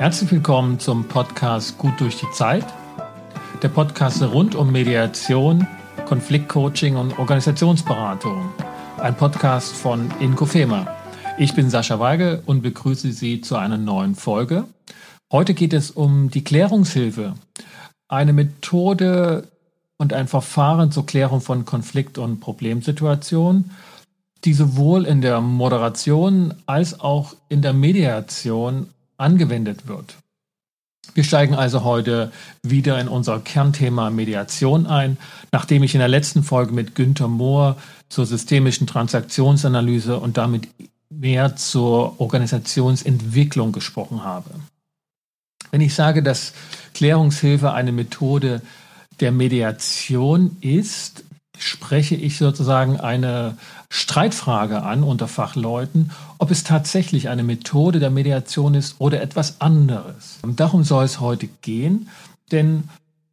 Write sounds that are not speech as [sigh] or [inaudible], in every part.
Herzlich willkommen zum Podcast Gut durch die Zeit. Der Podcast rund um Mediation, Konfliktcoaching und Organisationsberatung. Ein Podcast von Inkofema. Ich bin Sascha Weigel und begrüße Sie zu einer neuen Folge. Heute geht es um die Klärungshilfe. Eine Methode und ein Verfahren zur Klärung von Konflikt- und Problemsituationen, die sowohl in der Moderation als auch in der Mediation angewendet wird. Wir steigen also heute wieder in unser Kernthema Mediation ein, nachdem ich in der letzten Folge mit Günter Mohr zur systemischen Transaktionsanalyse und damit mehr zur Organisationsentwicklung gesprochen habe. Wenn ich sage, dass Klärungshilfe eine Methode der Mediation ist, spreche ich sozusagen eine Streitfrage an unter Fachleuten, ob es tatsächlich eine Methode der Mediation ist oder etwas anderes. Und darum soll es heute gehen, denn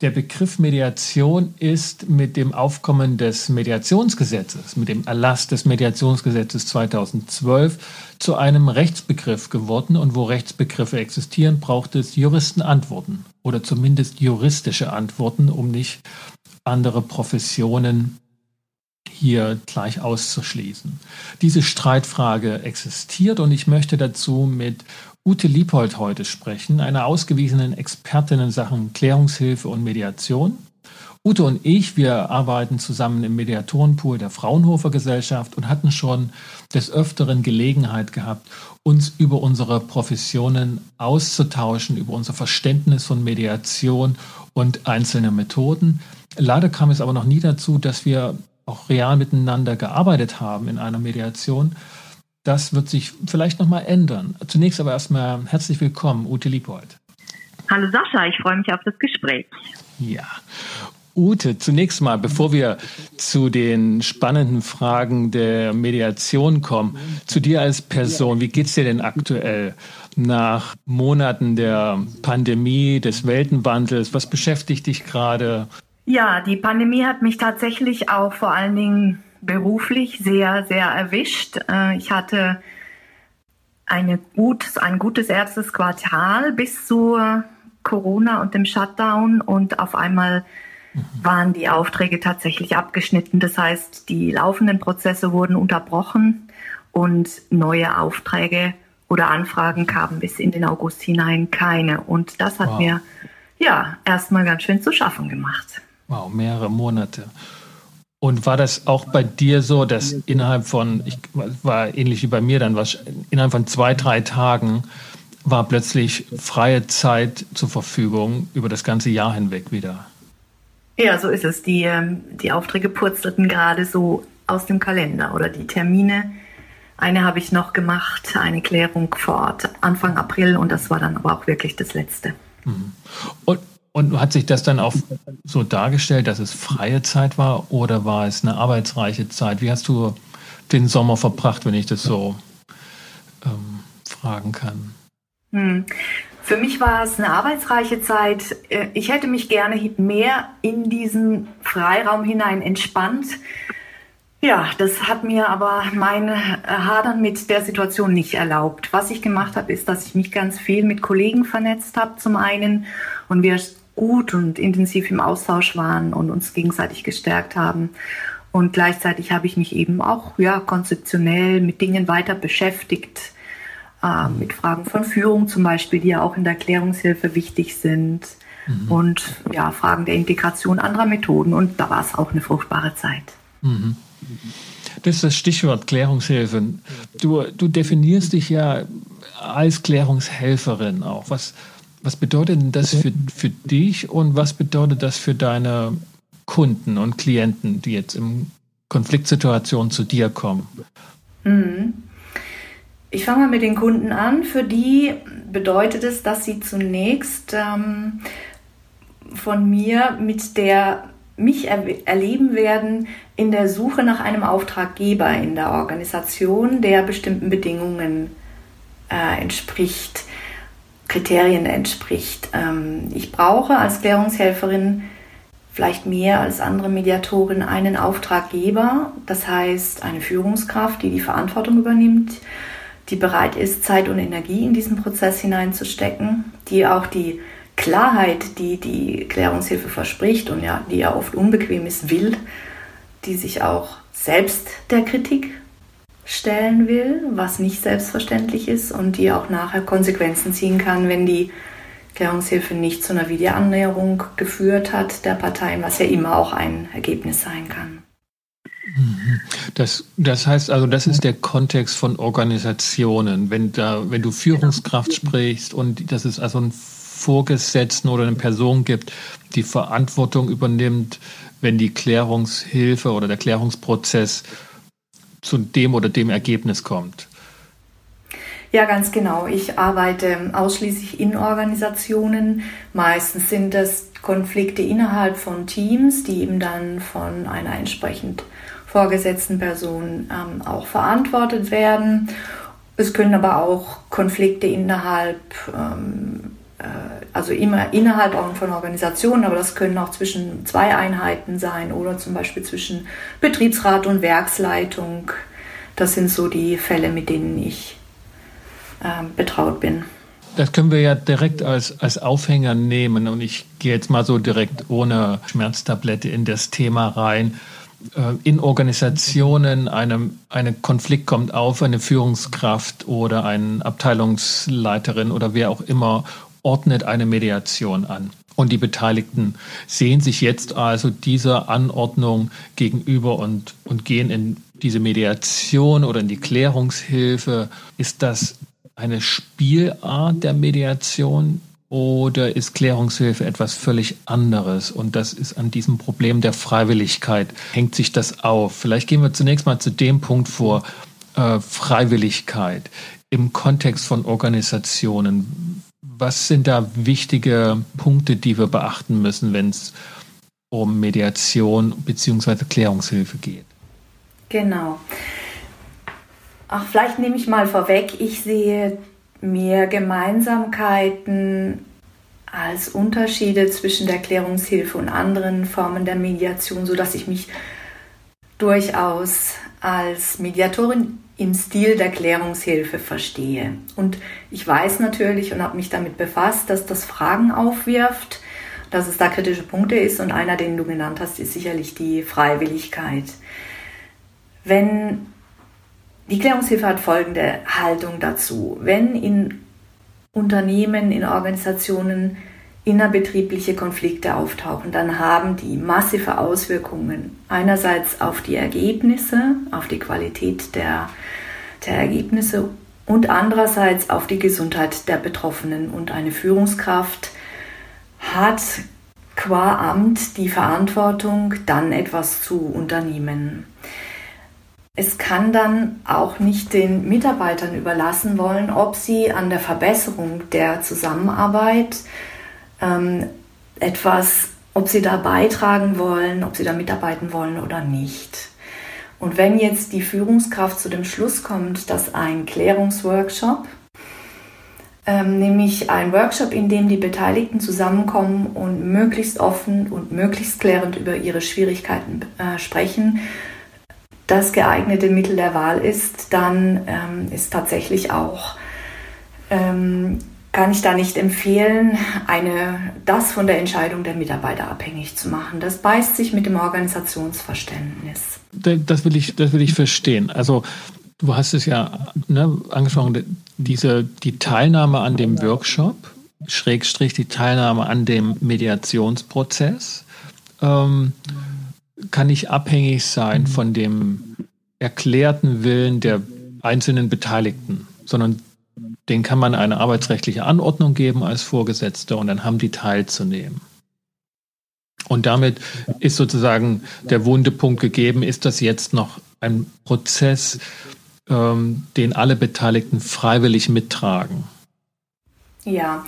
der Begriff Mediation ist mit dem Aufkommen des Mediationsgesetzes, mit dem Erlass des Mediationsgesetzes 2012 zu einem Rechtsbegriff geworden. Und wo Rechtsbegriffe existieren, braucht es Juristenantworten oder zumindest juristische Antworten, um nicht andere Professionen hier gleich auszuschließen. Diese Streitfrage existiert und ich möchte dazu mit Ute Liebold heute sprechen, einer ausgewiesenen Expertin in Sachen Klärungshilfe und Mediation. Ute und ich, wir arbeiten zusammen im Mediatorenpool der Fraunhofer Gesellschaft und hatten schon des Öfteren Gelegenheit gehabt, uns über unsere Professionen auszutauschen, über unser Verständnis von Mediation und einzelne Methoden. Leider kam es aber noch nie dazu, dass wir auch real miteinander gearbeitet haben in einer Mediation. Das wird sich vielleicht nochmal ändern. Zunächst aber erstmal herzlich willkommen, Ute Liebold. Hallo Sascha, ich freue mich auf das Gespräch. Ja. Ute, zunächst mal, bevor wir zu den spannenden Fragen der Mediation kommen, zu dir als Person, wie geht es dir denn aktuell nach Monaten der Pandemie, des Weltenwandels? Was beschäftigt dich gerade? Ja, die Pandemie hat mich tatsächlich auch vor allen Dingen beruflich sehr, sehr erwischt. Äh, ich hatte eine gut, ein gutes erstes Quartal bis zu Corona und dem Shutdown und auf einmal waren die Aufträge tatsächlich abgeschnitten. Das heißt, die laufenden Prozesse wurden unterbrochen und neue Aufträge oder Anfragen kamen bis in den August hinein keine. Und das hat wow. mir ja erstmal ganz schön zu schaffen gemacht. Wow, mehrere Monate. Und war das auch bei dir so, dass innerhalb von, ich war ähnlich wie bei mir dann, was innerhalb von zwei, drei Tagen war plötzlich freie Zeit zur Verfügung über das ganze Jahr hinweg wieder? Ja, so ist es. Die, ähm, die Aufträge purzelten gerade so aus dem Kalender oder die Termine. Eine habe ich noch gemacht, eine Klärung vor Ort Anfang April und das war dann aber auch wirklich das letzte. Mhm. Und und hat sich das dann auch so dargestellt, dass es freie Zeit war oder war es eine arbeitsreiche Zeit? Wie hast du den Sommer verbracht, wenn ich das so ähm, fragen kann? Hm. Für mich war es eine arbeitsreiche Zeit. Äh, ich hätte mich gerne mehr in diesen Freiraum hinein entspannt. Ja, das hat mir aber mein Hadern mit der Situation nicht erlaubt. Was ich gemacht habe, ist, dass ich mich ganz viel mit Kollegen vernetzt habe zum einen und wir gut und intensiv im Austausch waren und uns gegenseitig gestärkt haben. Und gleichzeitig habe ich mich eben auch ja, konzeptionell mit Dingen weiter beschäftigt, äh, mit Fragen von Führung zum Beispiel, die ja auch in der Erklärungshilfe wichtig sind. Mhm. Und ja, Fragen der Integration anderer Methoden. Und da war es auch eine fruchtbare Zeit. Mhm. Das ist das Stichwort Klärungshilfe. Du, du definierst dich ja als Klärungshelferin auch. Was, was bedeutet denn das für, für dich und was bedeutet das für deine Kunden und Klienten, die jetzt in Konfliktsituationen zu dir kommen? Mhm. Ich fange mal mit den Kunden an. Für die bedeutet es, dass sie zunächst ähm, von mir mit der mich er erleben werden in der Suche nach einem Auftraggeber in der Organisation, der bestimmten Bedingungen äh, entspricht. Kriterien entspricht. Ähm, ich brauche als Klärungshelferin vielleicht mehr als andere Mediatoren einen Auftraggeber, das heißt eine Führungskraft, die die Verantwortung übernimmt, die bereit ist, Zeit und Energie in diesen Prozess hineinzustecken, die auch die Klarheit, die die Klärungshilfe verspricht und ja, die ja oft unbequem ist, will, die sich auch selbst der Kritik stellen will, was nicht selbstverständlich ist und die auch nachher Konsequenzen ziehen kann, wenn die Klärungshilfe nicht zu einer Wiederannäherung geführt hat der Parteien, was ja immer auch ein Ergebnis sein kann. Das, das heißt also, das ist der Kontext von Organisationen. Wenn, da, wenn du Führungskraft sprichst und dass es also einen Vorgesetzten oder eine Person gibt, die Verantwortung übernimmt, wenn die Klärungshilfe oder der Klärungsprozess zu dem oder dem Ergebnis kommt. Ja, ganz genau. Ich arbeite ausschließlich in Organisationen. Meistens sind das Konflikte innerhalb von Teams, die eben dann von einer entsprechend vorgesetzten Person ähm, auch verantwortet werden. Es können aber auch Konflikte innerhalb ähm, äh, also immer innerhalb auch von Organisationen, aber das können auch zwischen zwei Einheiten sein oder zum Beispiel zwischen Betriebsrat und Werksleitung. Das sind so die Fälle, mit denen ich äh, betraut bin. Das können wir ja direkt als, als Aufhänger nehmen und ich gehe jetzt mal so direkt ohne Schmerztablette in das Thema rein. Äh, in Organisationen einem, ein Konflikt kommt auf, eine Führungskraft oder eine Abteilungsleiterin oder wer auch immer ordnet eine Mediation an. Und die Beteiligten sehen sich jetzt also dieser Anordnung gegenüber und, und gehen in diese Mediation oder in die Klärungshilfe. Ist das eine Spielart der Mediation oder ist Klärungshilfe etwas völlig anderes? Und das ist an diesem Problem der Freiwilligkeit, hängt sich das auf. Vielleicht gehen wir zunächst mal zu dem Punkt vor, äh, Freiwilligkeit im Kontext von Organisationen. Was sind da wichtige Punkte, die wir beachten müssen, wenn es um Mediation bzw. Klärungshilfe geht? Genau. Ach, vielleicht nehme ich mal vorweg, ich sehe mehr Gemeinsamkeiten als Unterschiede zwischen der Klärungshilfe und anderen Formen der Mediation, sodass ich mich durchaus als Mediatorin im Stil der Klärungshilfe verstehe. Und ich weiß natürlich und habe mich damit befasst, dass das Fragen aufwirft, dass es da kritische Punkte ist und einer, den du genannt hast, ist sicherlich die Freiwilligkeit. Wenn die Klärungshilfe hat folgende Haltung dazu. Wenn in Unternehmen, in Organisationen innerbetriebliche Konflikte auftauchen, dann haben die massive Auswirkungen einerseits auf die Ergebnisse, auf die Qualität der, der Ergebnisse und andererseits auf die Gesundheit der Betroffenen. Und eine Führungskraft hat qua Amt die Verantwortung, dann etwas zu unternehmen. Es kann dann auch nicht den Mitarbeitern überlassen wollen, ob sie an der Verbesserung der Zusammenarbeit ähm, etwas, ob sie da beitragen wollen, ob sie da mitarbeiten wollen oder nicht. Und wenn jetzt die Führungskraft zu dem Schluss kommt, dass ein Klärungsworkshop, ähm, nämlich ein Workshop, in dem die Beteiligten zusammenkommen und möglichst offen und möglichst klärend über ihre Schwierigkeiten äh, sprechen, das geeignete Mittel der Wahl ist, dann ähm, ist tatsächlich auch ähm, kann ich da nicht empfehlen, eine, das von der Entscheidung der Mitarbeiter abhängig zu machen. Das beißt sich mit dem Organisationsverständnis. Das will ich, das will ich verstehen. Also du hast es ja ne, angesprochen, diese, die Teilnahme an dem Workshop, Schrägstrich die Teilnahme an dem Mediationsprozess, ähm, kann nicht abhängig sein von dem erklärten Willen der einzelnen Beteiligten, sondern den kann man eine arbeitsrechtliche Anordnung geben als Vorgesetzter und dann haben die teilzunehmen. Und damit ist sozusagen der Wundepunkt gegeben, ist das jetzt noch ein Prozess, ähm, den alle Beteiligten freiwillig mittragen? Ja,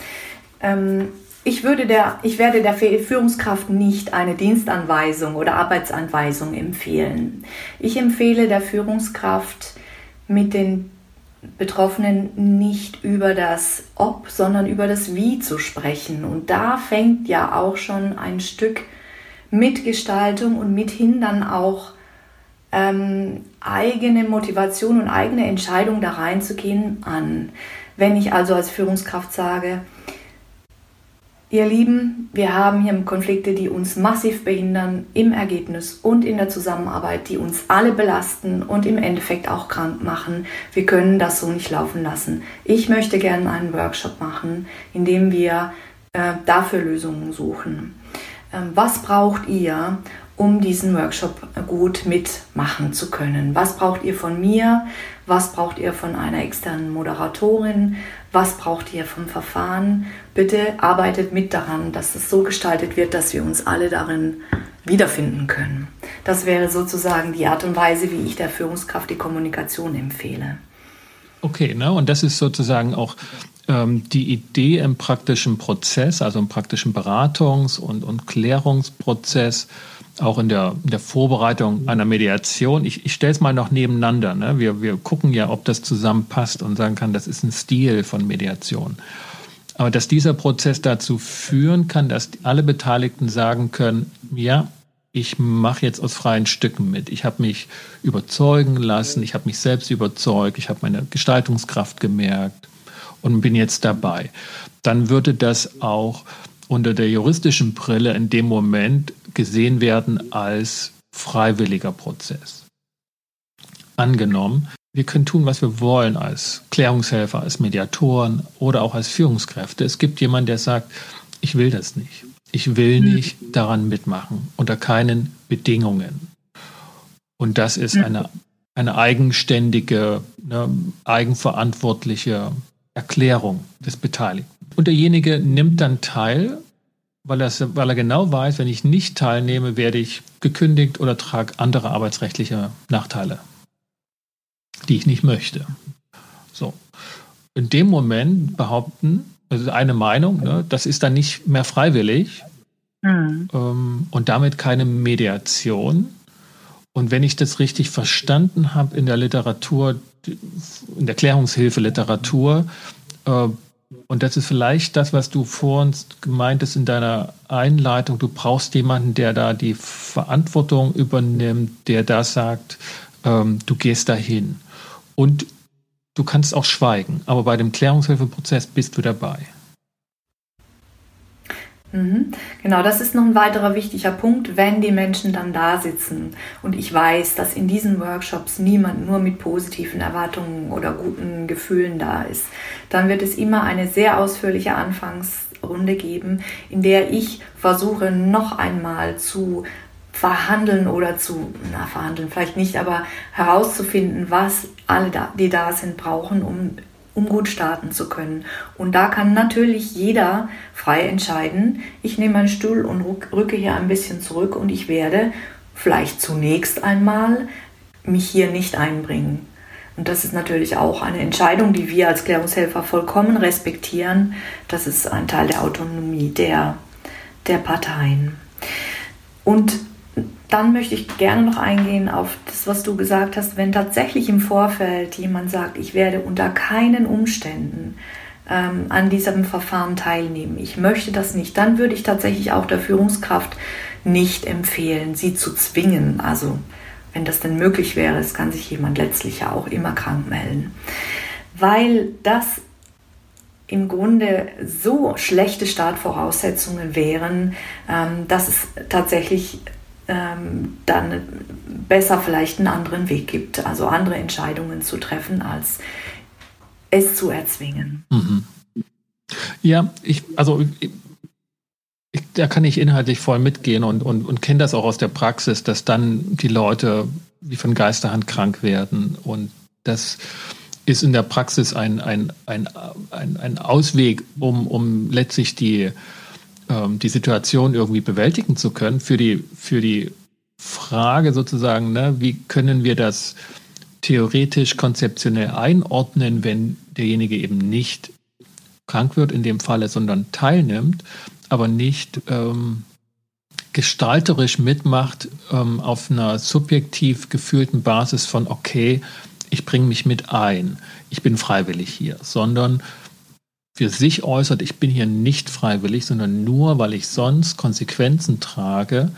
ähm, ich, würde der, ich werde der Führungskraft nicht eine Dienstanweisung oder Arbeitsanweisung empfehlen. Ich empfehle der Führungskraft mit den Betroffenen nicht über das Ob, sondern über das Wie zu sprechen. Und da fängt ja auch schon ein Stück Mitgestaltung und mithin dann auch ähm, eigene Motivation und eigene Entscheidung da reinzugehen an. Wenn ich also als Führungskraft sage, Ihr Lieben, wir haben hier Konflikte, die uns massiv behindern im Ergebnis und in der Zusammenarbeit, die uns alle belasten und im Endeffekt auch krank machen. Wir können das so nicht laufen lassen. Ich möchte gerne einen Workshop machen, in dem wir äh, dafür Lösungen suchen. Ähm, was braucht ihr, um diesen Workshop gut mitmachen zu können? Was braucht ihr von mir? Was braucht ihr von einer externen Moderatorin? Was braucht ihr vom Verfahren? Bitte arbeitet mit daran, dass es so gestaltet wird, dass wir uns alle darin wiederfinden können. Das wäre sozusagen die Art und Weise, wie ich der Führungskraft die Kommunikation empfehle. Okay, ne? und das ist sozusagen auch ähm, die Idee im praktischen Prozess, also im praktischen Beratungs- und, und Klärungsprozess, auch in der, in der Vorbereitung einer Mediation. Ich, ich stelle es mal noch nebeneinander. Ne? Wir, wir gucken ja, ob das zusammenpasst und sagen kann, das ist ein Stil von Mediation. Aber dass dieser Prozess dazu führen kann, dass alle Beteiligten sagen können, ja, ich mache jetzt aus freien Stücken mit. Ich habe mich überzeugen lassen, ich habe mich selbst überzeugt, ich habe meine Gestaltungskraft gemerkt und bin jetzt dabei. Dann würde das auch unter der juristischen Brille in dem Moment gesehen werden als freiwilliger Prozess. Angenommen, wir können tun, was wir wollen als Klärungshelfer, als Mediatoren oder auch als Führungskräfte. Es gibt jemanden, der sagt, ich will das nicht. Ich will mhm. nicht daran mitmachen, unter keinen Bedingungen. Und das ist mhm. eine, eine eigenständige, ne, eigenverantwortliche Erklärung des Beteiligten. Und derjenige nimmt dann teil, weil, er, weil er genau weiß, wenn ich nicht teilnehme, werde ich gekündigt oder trage andere arbeitsrechtliche Nachteile, die ich nicht möchte. So. In dem Moment behaupten, also eine Meinung, ne, das ist dann nicht mehr freiwillig mhm. ähm, und damit keine Mediation. Und wenn ich das richtig verstanden habe in der Literatur, in der Klärungshilfe-Literatur, äh, und das ist vielleicht das, was du vor uns gemeint hast in deiner Einleitung. Du brauchst jemanden, der da die Verantwortung übernimmt, der da sagt, ähm, du gehst dahin. Und du kannst auch schweigen, aber bei dem Klärungshilfeprozess bist du dabei. Mhm. Genau, das ist noch ein weiterer wichtiger Punkt, wenn die Menschen dann da sitzen. Und ich weiß, dass in diesen Workshops niemand nur mit positiven Erwartungen oder guten Gefühlen da ist. Dann wird es immer eine sehr ausführliche Anfangsrunde geben, in der ich versuche, noch einmal zu verhandeln oder zu, na, verhandeln vielleicht nicht, aber herauszufinden, was alle, die da sind, brauchen, um um gut starten zu können. Und da kann natürlich jeder frei entscheiden, ich nehme meinen Stuhl und rücke hier ein bisschen zurück und ich werde vielleicht zunächst einmal mich hier nicht einbringen. Und das ist natürlich auch eine Entscheidung, die wir als Klärungshelfer vollkommen respektieren. Das ist ein Teil der Autonomie der, der Parteien. Und dann möchte ich gerne noch eingehen auf das, was du gesagt hast. Wenn tatsächlich im Vorfeld jemand sagt, ich werde unter keinen Umständen ähm, an diesem Verfahren teilnehmen, ich möchte das nicht, dann würde ich tatsächlich auch der Führungskraft nicht empfehlen, sie zu zwingen. Also wenn das denn möglich wäre, es kann sich jemand letztlich ja auch immer krank melden. Weil das im Grunde so schlechte Startvoraussetzungen wären, ähm, dass es tatsächlich ähm, dann besser vielleicht einen anderen Weg gibt, also andere Entscheidungen zu treffen, als es zu erzwingen. Mhm. Ja, ich, also ich, ich, da kann ich inhaltlich voll mitgehen und, und, und kenne das auch aus der Praxis, dass dann die Leute wie von Geisterhand krank werden und das ist in der Praxis ein, ein, ein, ein, ein Ausweg, um, um letztlich die, ähm, die Situation irgendwie bewältigen zu können, für die, für die Frage sozusagen, ne, wie können wir das theoretisch, konzeptionell einordnen, wenn derjenige eben nicht krank wird in dem Falle, sondern teilnimmt, aber nicht ähm, gestalterisch mitmacht ähm, auf einer subjektiv gefühlten Basis von, okay, ich bringe mich mit ein, ich bin freiwillig hier, sondern für sich äußert, ich bin hier nicht freiwillig, sondern nur, weil ich sonst Konsequenzen trage,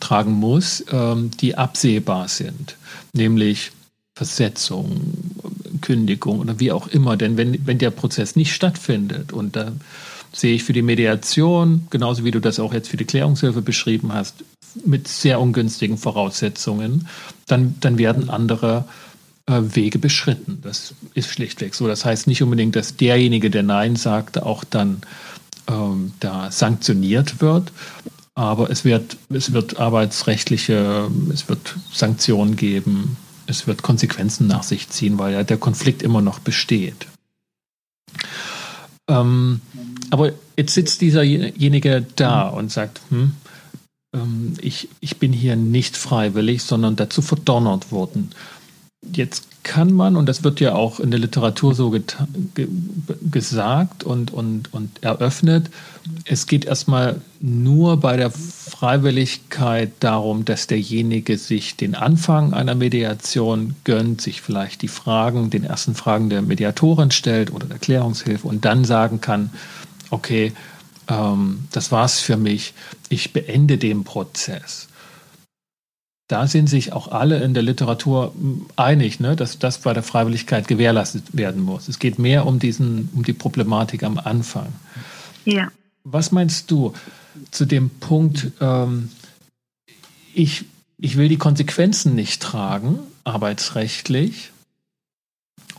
tragen muss, ähm, die absehbar sind, nämlich Versetzung, Kündigung oder wie auch immer. Denn wenn, wenn der Prozess nicht stattfindet und da sehe ich für die Mediation, genauso wie du das auch jetzt für die Klärungshilfe beschrieben hast, mit sehr ungünstigen Voraussetzungen, dann, dann werden andere äh, Wege beschritten. Das ist schlichtweg so. Das heißt nicht unbedingt, dass derjenige, der Nein sagte, auch dann ähm, da sanktioniert wird, aber es wird, es wird arbeitsrechtliche, es wird Sanktionen geben, es wird Konsequenzen nach sich ziehen, weil ja der Konflikt immer noch besteht. Ähm, aber jetzt sitzt dieserjenige da und sagt, hm, ähm, ich, ich bin hier nicht freiwillig, sondern dazu verdonnert worden. Jetzt kann man, und das wird ja auch in der Literatur so ge gesagt und, und, und eröffnet, es geht erstmal nur bei der Freiwilligkeit darum, dass derjenige sich den Anfang einer Mediation gönnt, sich vielleicht die Fragen, den ersten Fragen der Mediatorin stellt oder der Klärungshilfe und dann sagen kann, okay, ähm, das war's für mich, ich beende den Prozess da sind sich auch alle in der Literatur hm, einig, ne, dass das bei der Freiwilligkeit gewährleistet werden muss. Es geht mehr um diesen, um die Problematik am Anfang. Ja. Was meinst du zu dem Punkt, ähm, ich, ich will die Konsequenzen nicht tragen, arbeitsrechtlich,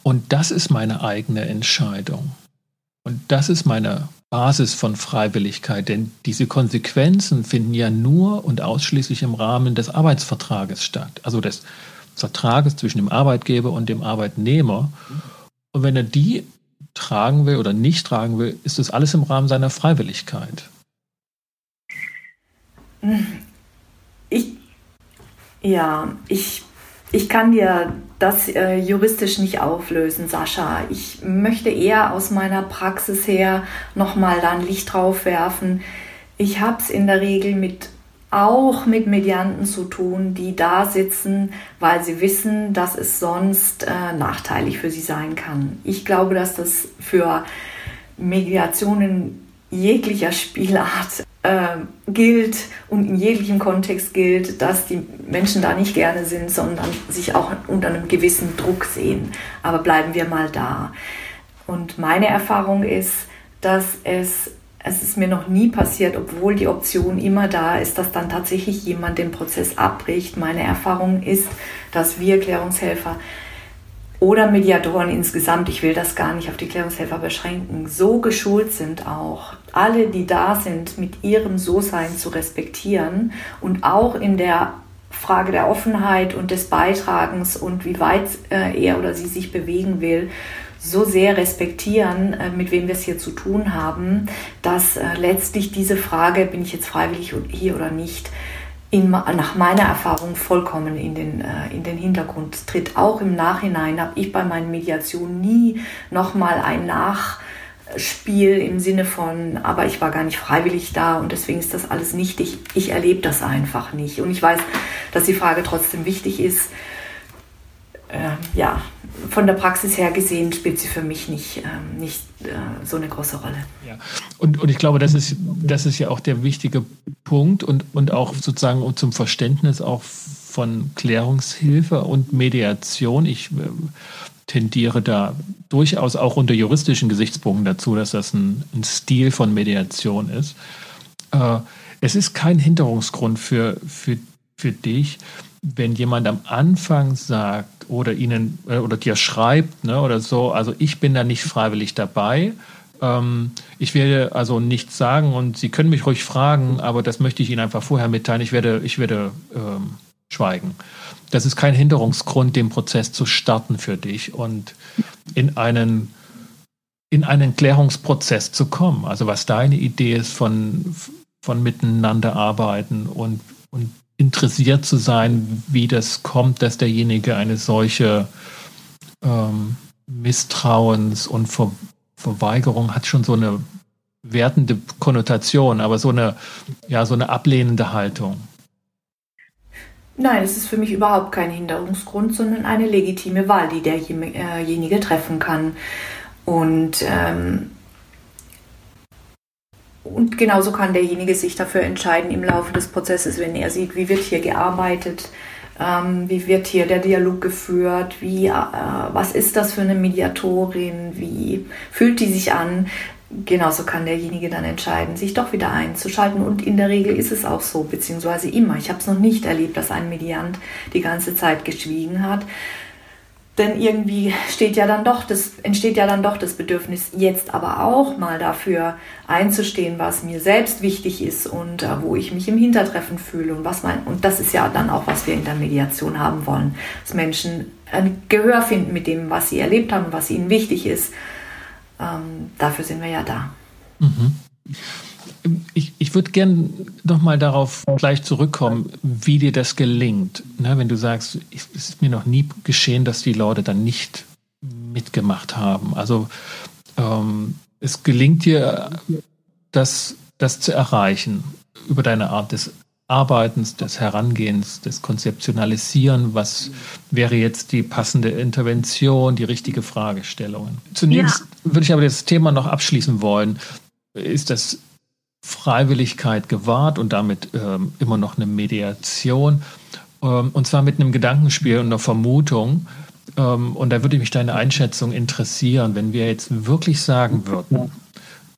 und das ist meine eigene Entscheidung. Und das ist meine Basis von Freiwilligkeit, denn diese Konsequenzen finden ja nur und ausschließlich im Rahmen des Arbeitsvertrages statt, also des Vertrages zwischen dem Arbeitgeber und dem Arbeitnehmer. Und wenn er die tragen will oder nicht tragen will, ist das alles im Rahmen seiner Freiwilligkeit. Ich, ja, ich ich kann dir das äh, juristisch nicht auflösen, Sascha. Ich möchte eher aus meiner Praxis her nochmal da ein Licht drauf werfen. Ich habe es in der Regel mit auch mit Medianten zu tun, die da sitzen, weil sie wissen, dass es sonst äh, nachteilig für sie sein kann. Ich glaube, dass das für Mediationen jeglicher Spielart äh, gilt und in jeglichem Kontext gilt, dass die Menschen da nicht gerne sind, sondern sich auch unter einem gewissen Druck sehen. Aber bleiben wir mal da. Und meine Erfahrung ist, dass es, es ist mir noch nie passiert, obwohl die Option immer da ist, dass dann tatsächlich jemand den Prozess abbricht. Meine Erfahrung ist, dass wir Klärungshelfer oder Mediatoren insgesamt, ich will das gar nicht auf die Klärungshelfer beschränken, so geschult sind auch, alle, die da sind, mit ihrem So-Sein zu respektieren und auch in der Frage der Offenheit und des Beitragens und wie weit äh, er oder sie sich bewegen will, so sehr respektieren, äh, mit wem wir es hier zu tun haben, dass äh, letztlich diese Frage, bin ich jetzt freiwillig hier oder nicht, in, nach meiner Erfahrung vollkommen in den, äh, in den Hintergrund tritt. Auch im Nachhinein habe ich bei meinen Mediationen nie nochmal ein Nachspiel im Sinne von, aber ich war gar nicht freiwillig da und deswegen ist das alles nichtig. Ich erlebe das einfach nicht. Und ich weiß, dass die Frage trotzdem wichtig ist. Äh, ja, von der Praxis her gesehen spielt sie für mich nicht, äh, nicht äh, so eine große Rolle. Ja. Und, und ich glaube, das ist, das ist ja auch der wichtige Punkt und, und auch sozusagen zum Verständnis auch von Klärungshilfe und Mediation. Ich äh, tendiere da durchaus auch unter juristischen Gesichtspunkten dazu, dass das ein, ein Stil von Mediation ist. Äh, es ist kein Hinderungsgrund für, für, für dich, wenn jemand am Anfang sagt oder ihnen äh, oder dir schreibt ne, oder so, also ich bin da nicht freiwillig dabei. Ähm, ich werde also nichts sagen und Sie können mich ruhig fragen, aber das möchte ich Ihnen einfach vorher mitteilen. Ich werde, ich werde ähm, schweigen. Das ist kein Hinderungsgrund, den Prozess zu starten für dich und in einen in einen Klärungsprozess zu kommen. Also was deine Idee ist von, von miteinander arbeiten und, und interessiert zu sein, wie das kommt, dass derjenige eine solche ähm, Misstrauens- und Ver Verweigerung hat schon so eine wertende Konnotation, aber so eine, ja, so eine ablehnende Haltung. Nein, es ist für mich überhaupt kein Hinderungsgrund, sondern eine legitime Wahl, die derjenige treffen kann. Und ähm, und genauso kann derjenige sich dafür entscheiden im Laufe des Prozesses, wenn er sieht, wie wird hier gearbeitet, ähm, wie wird hier der Dialog geführt, wie, äh, was ist das für eine Mediatorin, wie fühlt die sich an. Genauso kann derjenige dann entscheiden, sich doch wieder einzuschalten. Und in der Regel ist es auch so, beziehungsweise immer. Ich habe es noch nicht erlebt, dass ein Mediant die ganze Zeit geschwiegen hat. Denn irgendwie steht ja dann doch das, entsteht ja dann doch das Bedürfnis, jetzt aber auch mal dafür einzustehen, was mir selbst wichtig ist und äh, wo ich mich im Hintertreffen fühle und was mein, und das ist ja dann auch, was wir in der Mediation haben wollen, dass Menschen ein Gehör finden mit dem, was sie erlebt haben, was ihnen wichtig ist. Ähm, dafür sind wir ja da. Mhm. Ich, ich würde gerne nochmal darauf gleich zurückkommen, wie dir das gelingt. Ne, wenn du sagst, es ist mir noch nie geschehen, dass die Leute dann nicht mitgemacht haben. Also ähm, es gelingt dir, das, das zu erreichen über deine Art des Arbeitens, des Herangehens, des Konzeptionalisieren. Was wäre jetzt die passende Intervention, die richtige Fragestellung? Zunächst ja. würde ich aber das Thema noch abschließen wollen. Ist das Freiwilligkeit gewahrt und damit ähm, immer noch eine Mediation. Ähm, und zwar mit einem Gedankenspiel und einer Vermutung. Ähm, und da würde mich deine Einschätzung interessieren, wenn wir jetzt wirklich sagen würden,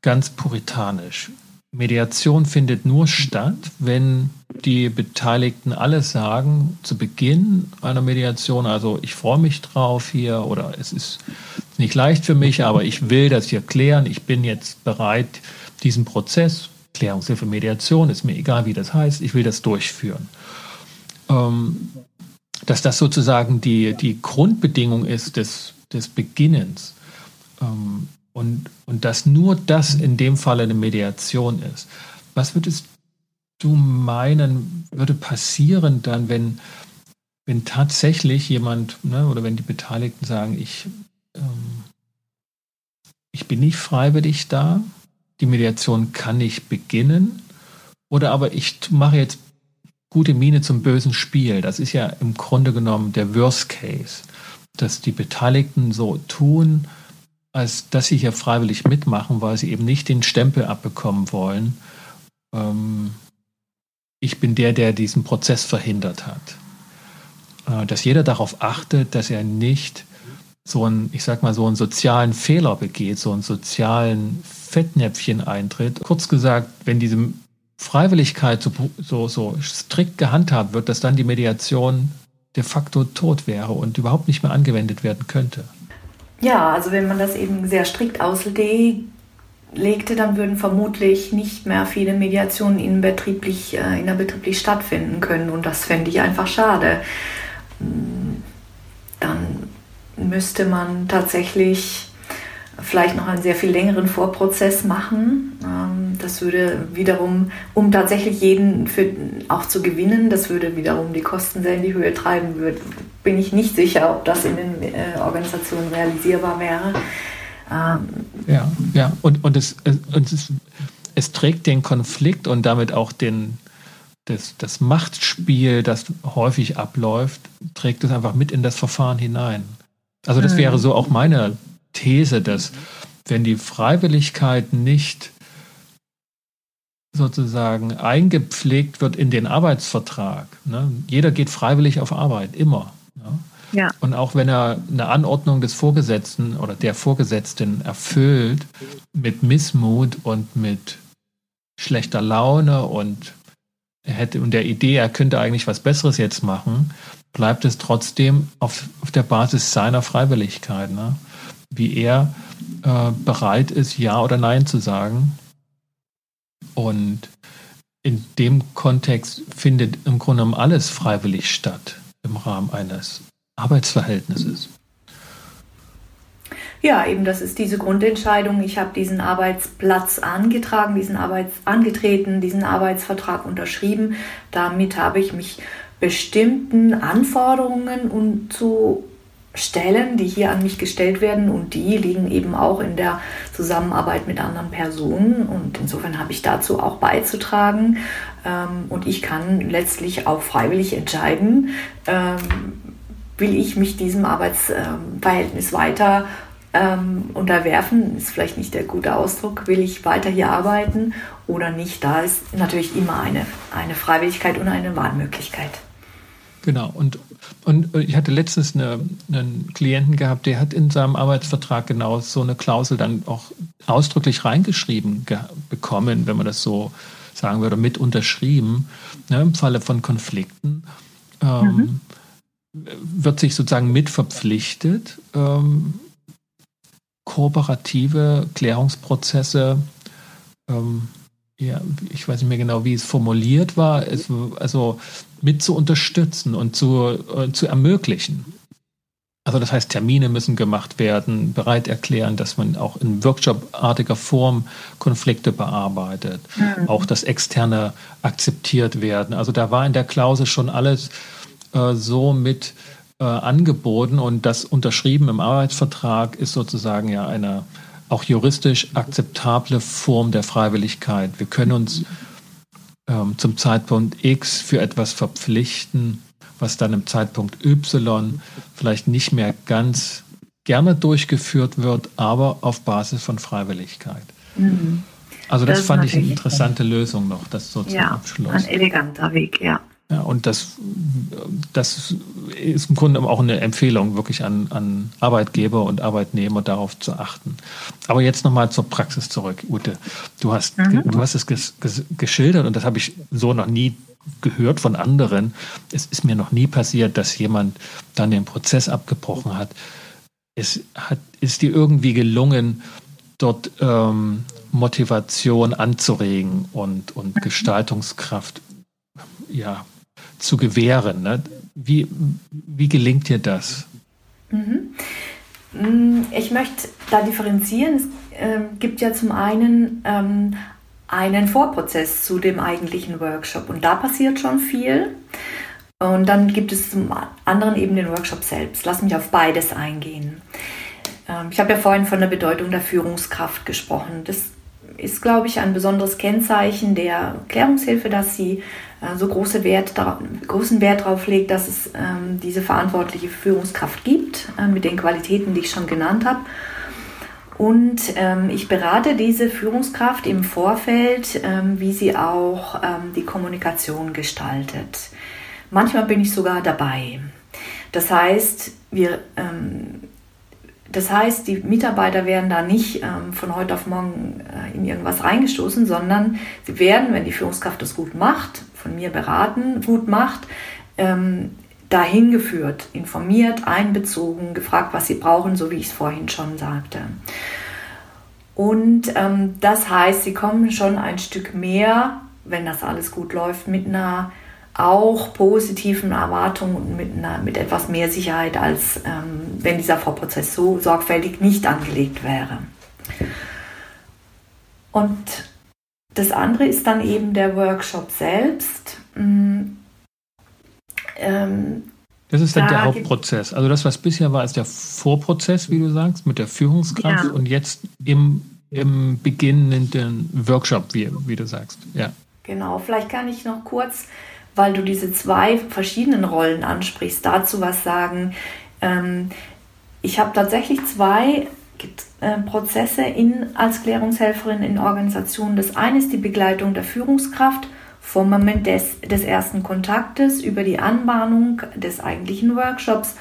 ganz puritanisch, Mediation findet nur statt, wenn die Beteiligten alles sagen zu Beginn einer Mediation, also ich freue mich drauf hier oder es ist nicht leicht für mich, aber ich will das hier klären, ich bin jetzt bereit, diesen Prozess Klärungshilfe, Mediation, ist mir egal, wie das heißt, ich will das durchführen. Ähm, dass das sozusagen die, die Grundbedingung ist des, des Beginnens ähm, und, und dass nur das in dem Fall eine Mediation ist. Was würdest du meinen, würde passieren dann, wenn, wenn tatsächlich jemand ne, oder wenn die Beteiligten sagen, ich, ähm, ich bin nicht freiwillig da, die Mediation kann nicht beginnen. Oder aber ich mache jetzt gute Miene zum bösen Spiel. Das ist ja im Grunde genommen der Worst Case, dass die Beteiligten so tun, als dass sie hier freiwillig mitmachen, weil sie eben nicht den Stempel abbekommen wollen. Ähm, ich bin der, der diesen Prozess verhindert hat. Äh, dass jeder darauf achtet, dass er nicht so einen, ich sag mal, so einen sozialen Fehler begeht, so einen sozialen Fettnäpfchen eintritt. Kurz gesagt, wenn diese Freiwilligkeit so, so, so strikt gehandhabt wird, dass dann die Mediation de facto tot wäre und überhaupt nicht mehr angewendet werden könnte. Ja, also wenn man das eben sehr strikt auslegte, dann würden vermutlich nicht mehr viele Mediationen in betrieblich, äh, innerbetrieblich stattfinden können und das fände ich einfach schade. Dann müsste man tatsächlich vielleicht noch einen sehr viel längeren Vorprozess machen. Ähm, das würde wiederum, um tatsächlich jeden für, auch zu gewinnen, das würde wiederum die Kosten sehr in die Höhe treiben. Bin ich nicht sicher, ob das in den äh, Organisationen realisierbar wäre. Ähm, ja, ja, und, und, es, und es, es trägt den Konflikt und damit auch den, das, das Machtspiel, das häufig abläuft, trägt es einfach mit in das Verfahren hinein. Also das wäre so auch meine These, dass wenn die Freiwilligkeit nicht sozusagen eingepflegt wird in den Arbeitsvertrag, ne? jeder geht freiwillig auf Arbeit, immer. Ne? Ja. Und auch wenn er eine Anordnung des Vorgesetzten oder der Vorgesetzten erfüllt mit Missmut und mit schlechter Laune und er hätte und der Idee, er könnte eigentlich was Besseres jetzt machen, bleibt es trotzdem auf, auf der Basis seiner Freiwilligkeit. Ne? Wie er äh, bereit ist, Ja oder Nein zu sagen. Und in dem Kontext findet im Grunde genommen alles freiwillig statt im Rahmen eines Arbeitsverhältnisses. Ja, eben das ist diese Grundentscheidung. Ich habe diesen Arbeitsplatz angetragen, diesen Arbeits angetreten, diesen Arbeitsvertrag unterschrieben. Damit habe ich mich bestimmten Anforderungen und zu Stellen, die hier an mich gestellt werden und die liegen eben auch in der Zusammenarbeit mit anderen Personen und insofern habe ich dazu auch beizutragen ähm, und ich kann letztlich auch freiwillig entscheiden, ähm, will ich mich diesem Arbeitsverhältnis weiter ähm, unterwerfen, ist vielleicht nicht der gute Ausdruck, will ich weiter hier arbeiten oder nicht. Da ist natürlich immer eine, eine Freiwilligkeit und eine Wahlmöglichkeit. Genau, und, und ich hatte letztens eine, einen Klienten gehabt, der hat in seinem Arbeitsvertrag genau so eine Klausel dann auch ausdrücklich reingeschrieben bekommen, wenn man das so sagen würde, mit unterschrieben, ne, im Falle von Konflikten. Ähm, mhm. Wird sich sozusagen mit verpflichtet, ähm, kooperative Klärungsprozesse, ähm, ja, ich weiß nicht mehr genau, wie es formuliert war, es, also mit zu unterstützen und zu, äh, zu ermöglichen. Also das heißt, Termine müssen gemacht werden, bereit erklären, dass man auch in workshopartiger Form Konflikte bearbeitet, mhm. auch das Externe akzeptiert werden. Also da war in der Klausel schon alles äh, so mit äh, angeboten und das unterschrieben im Arbeitsvertrag ist sozusagen ja eine auch juristisch akzeptable Form der Freiwilligkeit. Wir können uns ähm, zum Zeitpunkt X für etwas verpflichten, was dann im Zeitpunkt Y vielleicht nicht mehr ganz gerne durchgeführt wird, aber auf Basis von Freiwilligkeit. Mhm. Also das, das fand ich eine interessante Lösung noch, das so ja, zum Abschluss. Ein eleganter Weg, ja. Ja, und das, das ist im Grunde auch eine Empfehlung wirklich an, an Arbeitgeber und Arbeitnehmer darauf zu achten. Aber jetzt nochmal zur Praxis zurück, Ute. Du hast, mhm. du hast es ges, ges, geschildert und das habe ich so noch nie gehört von anderen. Es ist mir noch nie passiert, dass jemand dann den Prozess abgebrochen hat. Es hat, ist dir irgendwie gelungen, dort ähm, Motivation anzuregen und, und Gestaltungskraft ja, zu gewähren. Ne? Wie, wie gelingt dir das? Mhm. Mm, ich möchte da differenzieren. Es äh, gibt ja zum einen ähm, einen Vorprozess zu dem eigentlichen Workshop und da passiert schon viel. Und dann gibt es zum anderen eben den Workshop selbst. Lass mich auf beides eingehen. Ähm, ich habe ja vorhin von der Bedeutung der Führungskraft gesprochen. Das ist, glaube ich, ein besonderes Kennzeichen der Klärungshilfe, dass sie so große Wert, großen Wert darauf legt, dass es ähm, diese verantwortliche Führungskraft gibt, äh, mit den Qualitäten, die ich schon genannt habe. Und ähm, ich berate diese Führungskraft im Vorfeld, ähm, wie sie auch ähm, die Kommunikation gestaltet. Manchmal bin ich sogar dabei. Das heißt, wir ähm, das heißt, die Mitarbeiter werden da nicht ähm, von heute auf morgen äh, in irgendwas reingestoßen, sondern sie werden, wenn die Führungskraft das gut macht, von mir beraten, gut macht, ähm, dahin geführt, informiert, einbezogen, gefragt, was sie brauchen, so wie ich es vorhin schon sagte. Und ähm, das heißt, sie kommen schon ein Stück mehr, wenn das alles gut läuft, mit einer auch positiven Erwartungen und mit, einer, mit etwas mehr Sicherheit, als ähm, wenn dieser Vorprozess so sorgfältig nicht angelegt wäre. Und das andere ist dann eben der Workshop selbst. Mm, ähm, das ist dann da der Hauptprozess. Also das, was bisher war, ist der Vorprozess, wie du sagst, mit der Führungskraft ja. und jetzt im, im beginnenden Workshop, wie, wie du sagst. Ja. Genau, vielleicht kann ich noch kurz weil du diese zwei verschiedenen Rollen ansprichst, dazu was sagen. Ähm, ich habe tatsächlich zwei Prozesse in, als Klärungshelferin in Organisationen. Das eine ist die Begleitung der Führungskraft vom Moment des, des ersten Kontaktes über die Anbahnung des eigentlichen Workshops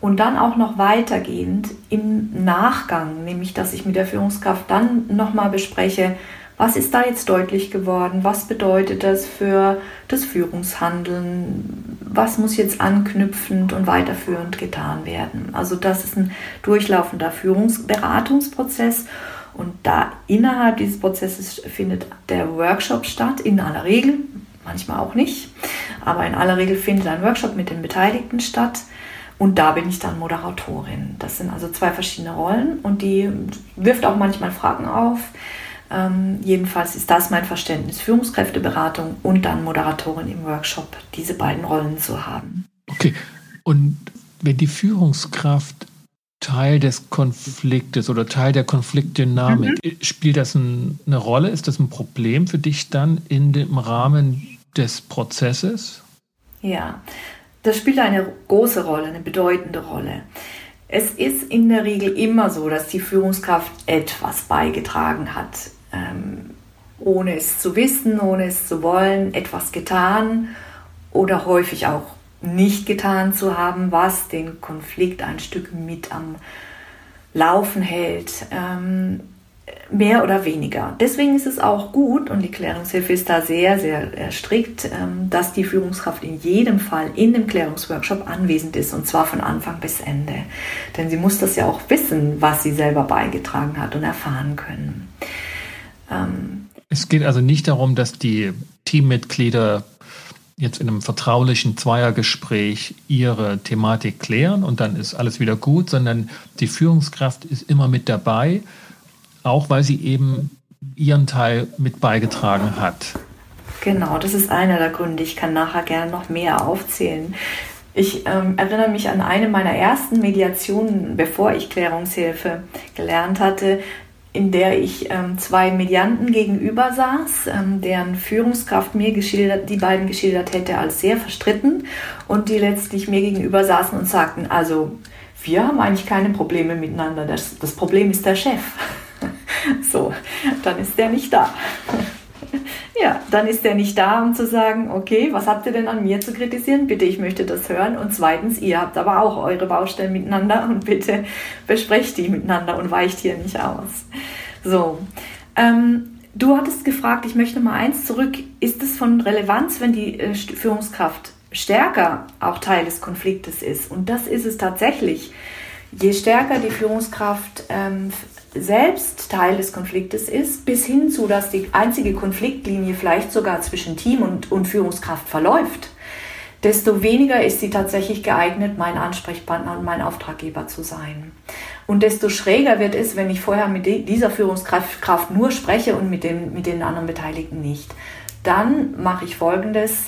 und dann auch noch weitergehend im Nachgang, nämlich dass ich mit der Führungskraft dann nochmal bespreche, was ist da jetzt deutlich geworden? Was bedeutet das für das Führungshandeln? Was muss jetzt anknüpfend und weiterführend getan werden? Also das ist ein durchlaufender Führungsberatungsprozess und da innerhalb dieses Prozesses findet der Workshop statt, in aller Regel, manchmal auch nicht, aber in aller Regel findet ein Workshop mit den Beteiligten statt. Und da bin ich dann Moderatorin. Das sind also zwei verschiedene Rollen und die wirft auch manchmal Fragen auf. Ähm, jedenfalls ist das mein Verständnis, Führungskräfteberatung und dann Moderatorin im Workshop, diese beiden Rollen zu haben. Okay, und wenn die Führungskraft Teil des Konfliktes oder Teil der Konfliktdynamik, mhm. spielt das ein, eine Rolle? Ist das ein Problem für dich dann in dem Rahmen des Prozesses? Ja, das spielt eine große Rolle, eine bedeutende Rolle. Es ist in der Regel immer so, dass die Führungskraft etwas beigetragen hat, ähm, ohne es zu wissen, ohne es zu wollen, etwas getan oder häufig auch nicht getan zu haben, was den Konflikt ein Stück mit am Laufen hält. Ähm, mehr oder weniger. Deswegen ist es auch gut, und die Klärungshilfe ist da sehr, sehr strikt, ähm, dass die Führungskraft in jedem Fall in dem Klärungsworkshop anwesend ist, und zwar von Anfang bis Ende. Denn sie muss das ja auch wissen, was sie selber beigetragen hat und erfahren können. Ähm, es geht also nicht darum, dass die Teammitglieder jetzt in einem vertraulichen Zweiergespräch ihre Thematik klären und dann ist alles wieder gut, sondern die Führungskraft ist immer mit dabei auch weil sie eben ihren Teil mit beigetragen hat. Genau, das ist einer der Gründe. Ich kann nachher gerne noch mehr aufzählen. Ich ähm, erinnere mich an eine meiner ersten Mediationen, bevor ich Klärungshilfe gelernt hatte, in der ich ähm, zwei Medianten gegenüber saß, ähm, deren Führungskraft mir geschildert, die beiden geschildert hätte als sehr verstritten und die letztlich mir gegenüber saßen und sagten, also wir haben eigentlich keine Probleme miteinander, das, das Problem ist der Chef. [laughs] So, dann ist der nicht da. Ja, dann ist der nicht da, um zu sagen, okay, was habt ihr denn an mir zu kritisieren? Bitte, ich möchte das hören. Und zweitens, ihr habt aber auch eure Baustellen miteinander und bitte besprecht die miteinander und weicht hier nicht aus. So, ähm, du hattest gefragt, ich möchte mal eins zurück. Ist es von Relevanz, wenn die äh, Führungskraft stärker auch Teil des Konfliktes ist? Und das ist es tatsächlich. Je stärker die Führungskraft ähm, selbst Teil des Konfliktes ist, bis hin zu, dass die einzige Konfliktlinie vielleicht sogar zwischen Team und, und Führungskraft verläuft, desto weniger ist sie tatsächlich geeignet, mein Ansprechpartner und mein Auftraggeber zu sein. Und desto schräger wird es, wenn ich vorher mit dieser Führungskraft nur spreche und mit den, mit den anderen Beteiligten nicht. Dann mache ich Folgendes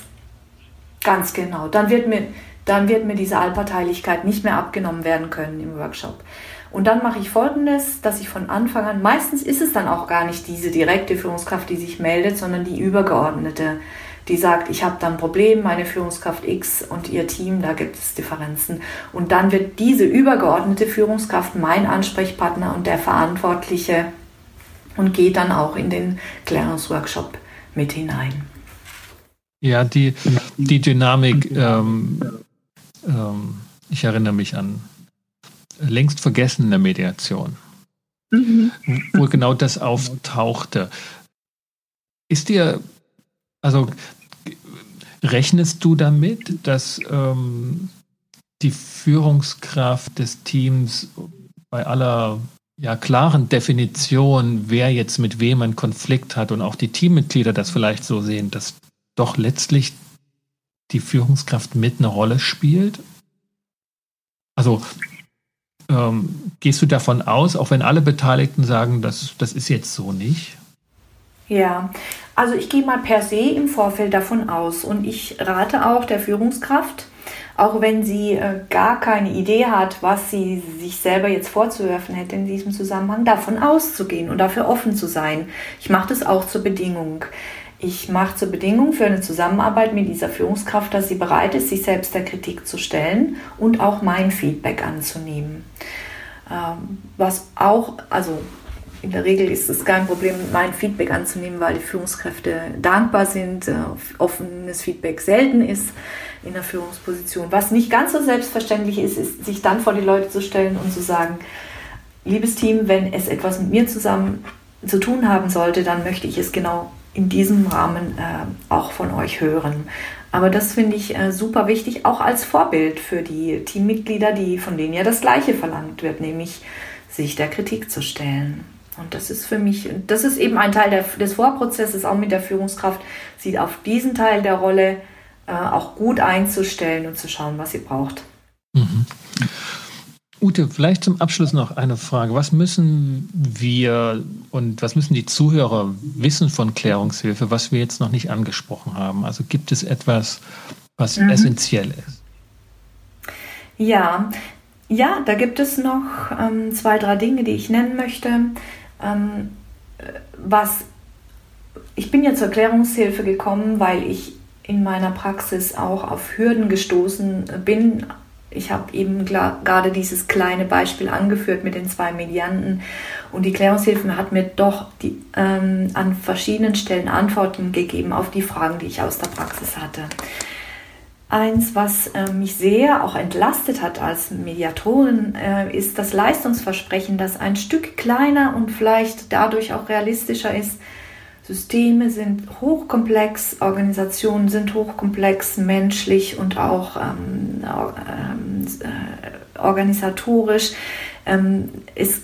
ganz genau. Dann wird mir, dann wird mir diese Allparteilichkeit nicht mehr abgenommen werden können im Workshop. Und dann mache ich folgendes, dass ich von Anfang an, meistens ist es dann auch gar nicht diese direkte Führungskraft, die sich meldet, sondern die übergeordnete, die sagt, ich habe da ein Problem, meine Führungskraft X und ihr Team, da gibt es Differenzen. Und dann wird diese übergeordnete Führungskraft mein Ansprechpartner und der Verantwortliche und geht dann auch in den Klärungsworkshop mit hinein. Ja, die, die Dynamik, ähm, ähm, ich erinnere mich an längst vergessene Mediation, mhm. wo genau das auftauchte. Ist dir, also rechnest du damit, dass ähm, die Führungskraft des Teams bei aller ja, klaren Definition, wer jetzt mit wem einen Konflikt hat und auch die Teammitglieder das vielleicht so sehen, dass doch letztlich die Führungskraft mit eine Rolle spielt? Also ähm, gehst du davon aus, auch wenn alle Beteiligten sagen, das, das ist jetzt so nicht? Ja, also ich gehe mal per se im Vorfeld davon aus und ich rate auch der Führungskraft, auch wenn sie äh, gar keine Idee hat, was sie sich selber jetzt vorzuwerfen hätte in diesem Zusammenhang, davon auszugehen und dafür offen zu sein. Ich mache das auch zur Bedingung. Ich mache zur Bedingung für eine Zusammenarbeit mit dieser Führungskraft, dass sie bereit ist, sich selbst der Kritik zu stellen und auch mein Feedback anzunehmen. Ähm, was auch, also in der Regel ist es kein Problem, mein Feedback anzunehmen, weil die Führungskräfte dankbar sind, äh, offenes Feedback selten ist in der Führungsposition. Was nicht ganz so selbstverständlich ist, ist, sich dann vor die Leute zu stellen und zu sagen, liebes Team, wenn es etwas mit mir zusammen zu tun haben sollte, dann möchte ich es genau in diesem Rahmen äh, auch von euch hören. Aber das finde ich äh, super wichtig, auch als Vorbild für die Teammitglieder, die, von denen ja das Gleiche verlangt wird, nämlich sich der Kritik zu stellen. Und das ist für mich, das ist eben ein Teil der, des Vorprozesses, auch mit der Führungskraft, sie auf diesen Teil der Rolle äh, auch gut einzustellen und zu schauen, was sie braucht. Mhm. Ute, vielleicht zum Abschluss noch eine Frage. Was müssen wir und was müssen die Zuhörer wissen von Klärungshilfe, was wir jetzt noch nicht angesprochen haben? Also gibt es etwas, was mhm. essentiell ist? Ja, ja, da gibt es noch ähm, zwei, drei Dinge, die ich nennen möchte. Ähm, was ich bin ja zur Klärungshilfe gekommen, weil ich in meiner Praxis auch auf Hürden gestoßen bin, Ich habe eben gerade dieses kleine Beispiel angeführt mit den zwei Medianten. Und die Klärungshilfe hat mir doch die, ähm, an verschiedenen Stellen Antworten gegeben auf die Fragen, die ich aus der Praxis hatte. Eins, was äh, mich sehr auch entlastet hat als Mediatorin, äh, ist das Leistungsversprechen, das ein Stück kleiner und vielleicht dadurch auch realistischer ist. Systeme sind hochkomplex, Organisationen sind hochkomplex, menschlich und auch ähm, äh, organisatorisch. Ähm, es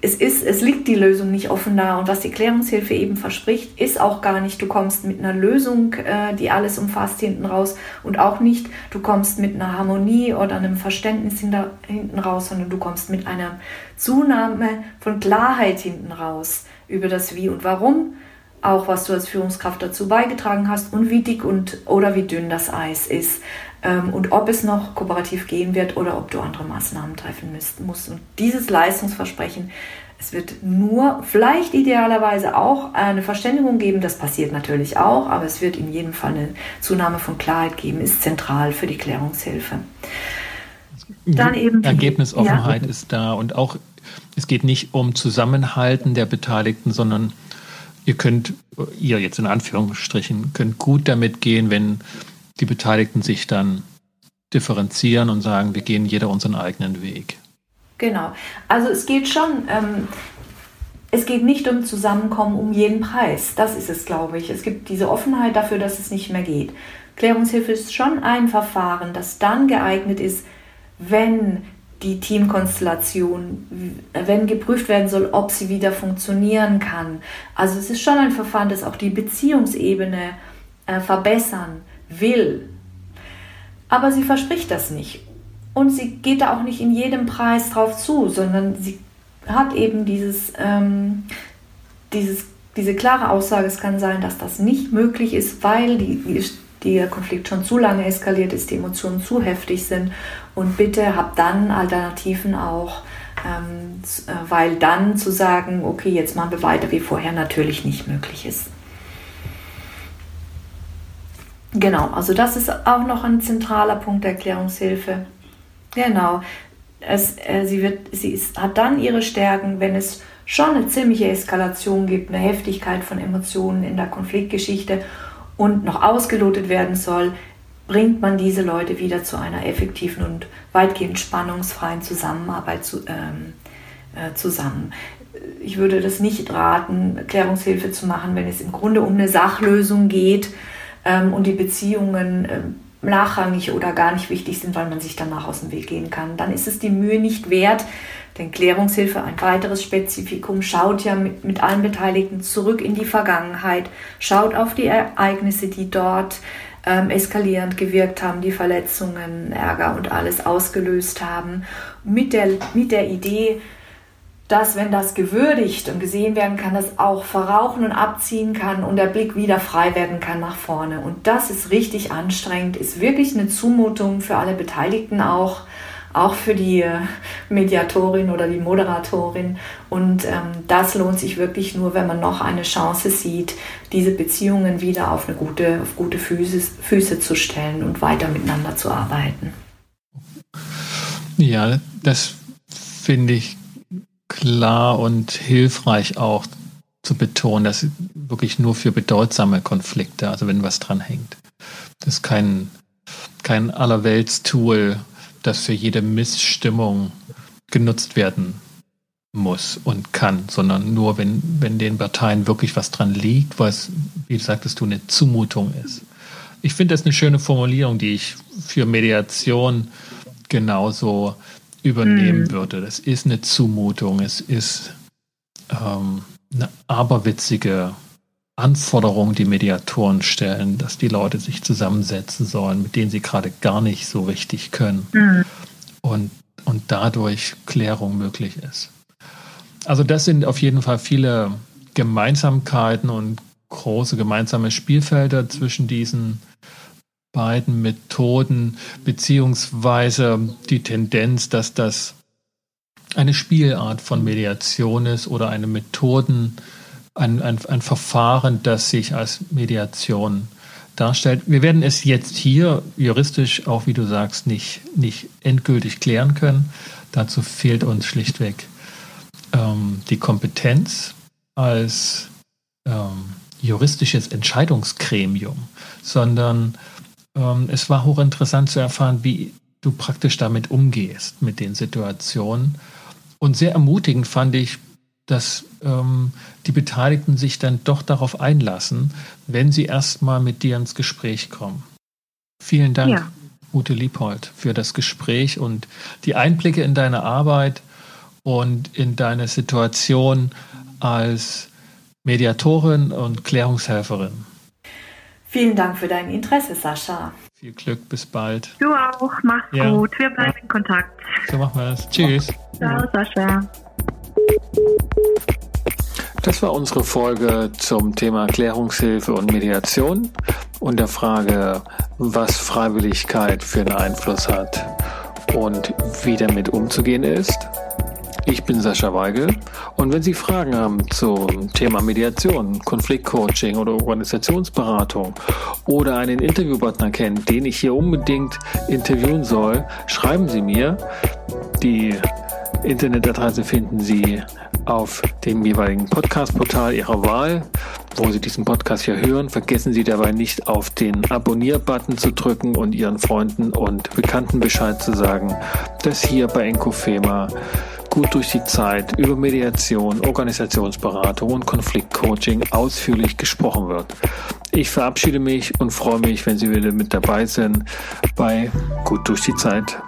es, ist, es liegt die Lösung nicht offen da. Und was die Klärungshilfe eben verspricht, ist auch gar nicht, du kommst mit einer Lösung, äh, die alles umfasst, hinten raus. Und auch nicht, du kommst mit einer Harmonie oder einem Verständnis hinter, hinten raus, sondern du kommst mit einer Zunahme von Klarheit hinten raus über das Wie und Warum, auch was du als Führungskraft dazu beigetragen hast und wie dick und oder wie dünn das Eis ist ähm, und ob es noch kooperativ gehen wird oder ob du andere Maßnahmen treffen müsst, musst. Und dieses Leistungsversprechen, es wird nur, vielleicht idealerweise auch eine Verständigung geben, das passiert natürlich auch, aber es wird in jedem Fall eine Zunahme von Klarheit geben, ist zentral für die Klärungshilfe. Dann eben Ergebnisoffenheit ja. ist da und auch es geht nicht um Zusammenhalten der Beteiligten, sondern ihr könnt, ihr jetzt in Anführungsstrichen, könnt gut damit gehen, wenn die Beteiligten sich dann differenzieren und sagen, wir gehen jeder unseren eigenen Weg. Genau. Also es geht schon, ähm, es geht nicht um Zusammenkommen um jeden Preis. Das ist es, glaube ich. Es gibt diese Offenheit dafür, dass es nicht mehr geht. Klärungshilfe ist schon ein Verfahren, das dann geeignet ist, wenn die Teamkonstellation, wenn geprüft werden soll, ob sie wieder funktionieren kann. Also es ist schon ein Verfahren, das auch die Beziehungsebene äh, verbessern will. Aber sie verspricht das nicht. Und sie geht da auch nicht in jedem Preis drauf zu, sondern sie hat eben dieses, ähm, dieses, diese klare Aussage, es kann sein, dass das nicht möglich ist, weil die, der Konflikt schon zu lange eskaliert ist, die Emotionen zu heftig sind. Und bitte habt dann Alternativen auch, ähm, äh, weil dann zu sagen, okay, jetzt machen wir weiter wie vorher, natürlich nicht möglich ist. Genau, also das ist auch noch ein zentraler Punkt der Erklärungshilfe. Genau. Es, äh, sie wird, sie ist, hat dann ihre Stärken, wenn es schon eine ziemliche Eskalation gibt, eine Heftigkeit von Emotionen in der Konfliktgeschichte und noch ausgelotet werden soll, bringt man diese Leute wieder zu einer effektiven und weitgehend spannungsfreien Zusammenarbeit zu, ähm, äh, zusammen. Ich würde das nicht raten, Erklärungshilfe zu machen, wenn es im Grunde um eine Sachlösung geht ähm, und die Beziehungen ähm, nachrangig oder gar nicht wichtig sind, weil man sich danach aus dem Weg gehen kann. Dann ist es die Mühe nicht wert, denn Klärungshilfe, ein weiteres Spezifikum, schaut ja mit, mit allen Beteiligten zurück in die Vergangenheit, schaut auf die Ereignisse, die dort ähm, eskalierend gewirkt haben, die Verletzungen, Ärger und alles ausgelöst haben, mit der, mit der Idee, dass wenn das gewürdigt und gesehen werden kann, das auch verrauchen und abziehen kann und der Blick wieder frei werden kann nach vorne. Und das ist richtig anstrengend, ist wirklich eine Zumutung für alle Beteiligten auch, auch für die äh, Mediatorin oder die Moderatorin. Und ähm, das lohnt sich wirklich nur, wenn man noch eine Chance sieht, diese Beziehungen wieder auf eine gute, auf gute Füße, Füße zu stellen und weiter miteinander zu arbeiten. Ja, das finde ich klar und hilfreich auch zu betonen, dass wirklich nur für bedeutsame Konflikte, also wenn was dran hängt. Das ist kein, kein Allerwelts-Tool, das für jede Missstimmung genutzt werden muss und kann, sondern nur, wenn, wenn den Parteien wirklich was dran liegt, was, wie sagtest du, eine Zumutung ist. Ich finde das eine schöne Formulierung, die ich für Mediation genauso übernehmen mhm. würde. Das ist eine Zumutung, es ist ähm, eine aberwitzige Anforderung, die Mediatoren stellen, dass die Leute sich zusammensetzen sollen, mit denen sie gerade gar nicht so richtig können mhm. und, und dadurch Klärung möglich ist. Also das sind auf jeden Fall viele Gemeinsamkeiten und große gemeinsame Spielfelder zwischen diesen beiden Methoden, beziehungsweise die Tendenz, dass das eine Spielart von Mediation ist oder eine Methoden, ein, ein, ein Verfahren, das sich als Mediation darstellt. Wir werden es jetzt hier juristisch auch, wie du sagst, nicht, nicht endgültig klären können. Dazu fehlt uns schlichtweg ähm, die Kompetenz als ähm, juristisches Entscheidungsgremium, sondern ähm, es war hochinteressant zu erfahren, wie du praktisch damit umgehst, mit den Situationen. Und sehr ermutigend fand ich, dass ähm, die Beteiligten sich dann doch darauf einlassen, wenn sie erstmal mit dir ins Gespräch kommen. Vielen Dank, ja. Ute Liebhold, für das Gespräch und die Einblicke in deine Arbeit und in deine Situation als Mediatorin und Klärungshelferin. Vielen Dank für dein Interesse, Sascha. Viel Glück, bis bald. Du auch, mach's ja. gut. Wir bleiben in Kontakt. So machen wir es. Tschüss. Ciao, Sascha. Das war unsere Folge zum Thema Klärungshilfe und Mediation und der Frage, was Freiwilligkeit für einen Einfluss hat und wie damit umzugehen ist. Ich bin Sascha Weigel und wenn Sie Fragen haben zum Thema Mediation, Konfliktcoaching oder Organisationsberatung oder einen Interviewpartner kennen, den ich hier unbedingt interviewen soll, schreiben Sie mir. Die Internetadresse finden Sie auf dem jeweiligen Podcast-Portal Ihrer Wahl, wo Sie diesen Podcast hier hören. Vergessen Sie dabei nicht auf den Abonnier-Button zu drücken und Ihren Freunden und Bekannten Bescheid zu sagen, dass hier bei Enkofema gut durch die Zeit über Mediation, Organisationsberatung und Konfliktcoaching ausführlich gesprochen wird. Ich verabschiede mich und freue mich, wenn Sie wieder mit dabei sind bei Gut durch die Zeit.